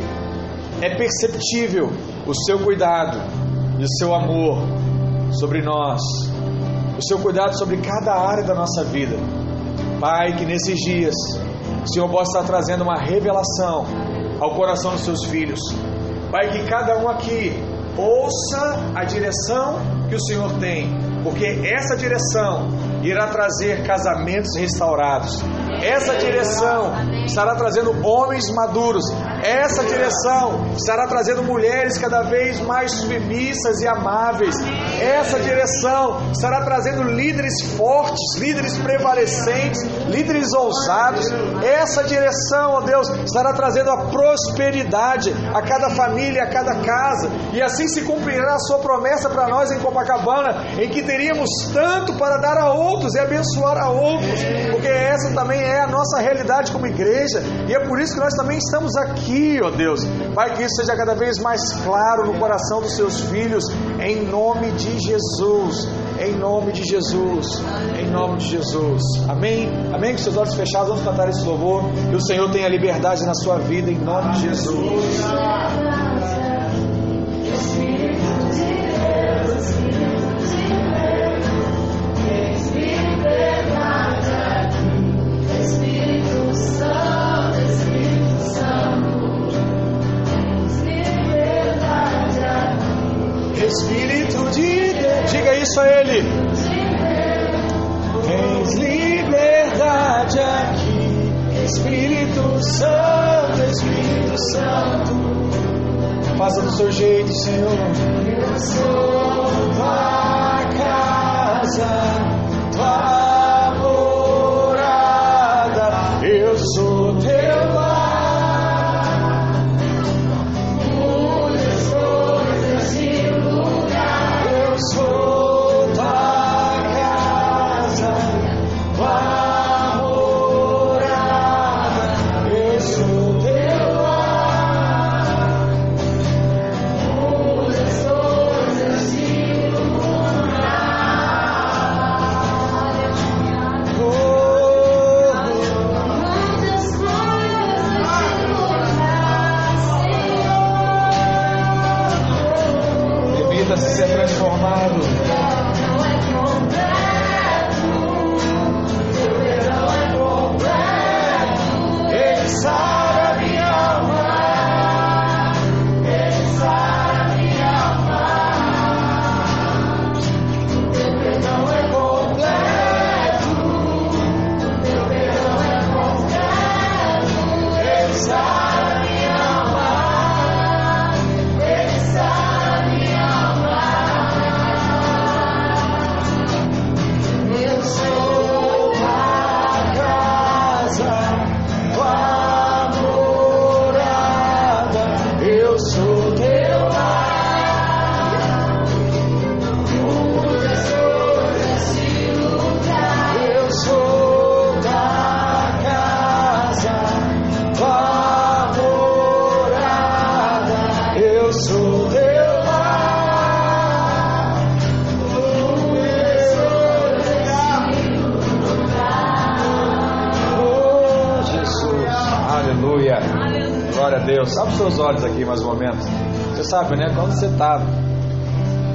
é perceptível o Seu cuidado e o Seu amor sobre nós, o Seu cuidado sobre cada área da nossa vida. Pai, que nesses dias o Senhor possa estar trazendo uma revelação ao coração dos seus filhos. Pai, que cada um aqui ouça a direção que o Senhor tem, porque essa direção irá trazer casamentos restaurados. Essa direção estará trazendo homens maduros. Essa direção estará trazendo mulheres cada vez mais submissas e amáveis. Essa direção estará trazendo líderes fortes, líderes prevalecentes, líderes ousados. Essa direção, ó Deus, estará trazendo a prosperidade a cada família, a cada casa. E assim se cumprirá a sua promessa para nós em Copacabana, em que teríamos tanto para dar a outros e abençoar a outros, porque essa também é a nossa realidade como igreja, e é por isso que nós também estamos aqui, ó Deus. Pai, que isso seja cada vez mais claro no coração dos seus filhos, em nome de Jesus. Em nome de Jesus, em nome de Jesus, amém? Amém? Com seus olhos fechados, vamos cantar esse louvor. Que o Senhor tenha liberdade na sua vida, em nome de Jesus. Espírito de Deus, diga isso a Ele. Tens liberdade aqui, Espírito Santo, Espírito Santo. Faça do seu jeito, Senhor. Eu sou tua casa, necessary.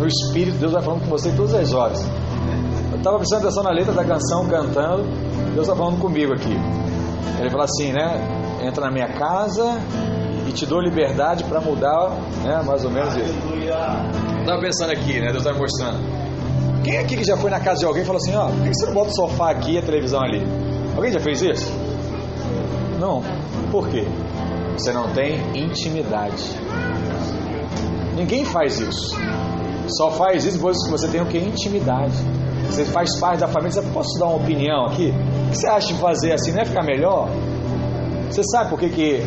No Espírito, Deus vai falando com você todas as horas. Eu estava prestando atenção na letra da canção, cantando. Deus está falando comigo aqui. Ele fala assim, né? Entra na minha casa e te dou liberdade para mudar, né? Mais ou menos isso. Estava pensando aqui, né? Deus está mostrando. Quem aqui que já foi na casa de alguém e falou assim: Ó, por que você não bota o sofá aqui e a televisão ali? Alguém já fez isso? Não. Por quê? Você não tem intimidade. Ninguém faz isso. Só faz isso depois que você tem o que? Intimidade. Você faz parte da família. Você posso dar uma opinião aqui? O que você acha de fazer assim? Não é ficar melhor? Você sabe por que, que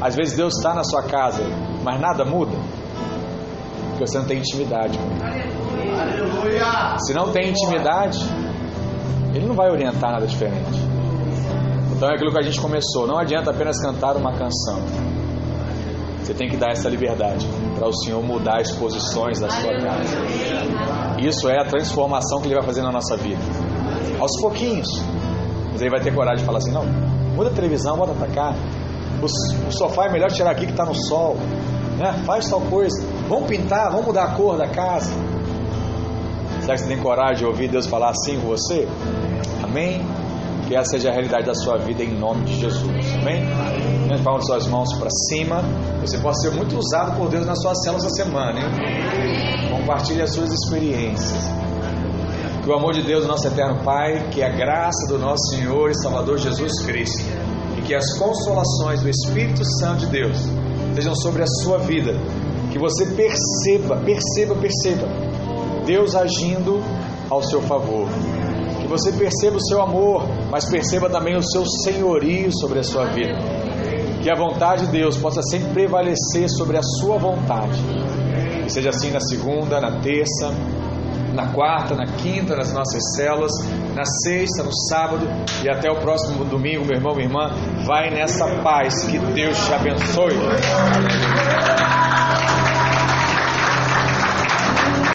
às vezes Deus está na sua casa, mas nada muda? Porque você não tem intimidade Ele. Se não tem intimidade, Ele não vai orientar nada diferente. Então é aquilo que a gente começou. Não adianta apenas cantar uma canção. Você tem que dar essa liberdade para o Senhor mudar as posições da sua casa. Isso é a transformação que Ele vai fazer na nossa vida. Aos pouquinhos. Mas Ele vai ter coragem de falar assim: não, muda a televisão, bota para cá. O, sofá é melhor tirar aqui que está no sol. Né? Faz tal coisa. Vamos pintar, vamos mudar a cor da casa. Será que você tem coragem de ouvir Deus falar assim com você? Amém? Que essa seja a realidade da sua vida em nome de Jesus. Amém? Amém? Palma suas mãos para cima. Você pode ser muito usado por Deus na sua célula essa semana. Hein? Compartilhe as suas experiências. Que o amor de Deus, nosso eterno Pai, que a graça do nosso Senhor e Salvador Jesus Cristo e que as consolações do Espírito Santo de Deus sejam sobre a sua vida. Que você perceba, perceba, perceba Deus agindo ao seu favor. Que você perceba o seu amor, mas perceba também o seu senhorio sobre a sua vida. Que a vontade de Deus possa sempre prevalecer sobre a sua vontade. Que seja assim na segunda, na terça, na quarta, na quinta, nas nossas células, na sexta, no sábado e até o próximo domingo, meu irmão, minha irmã. Vai nessa paz. Que Deus te abençoe.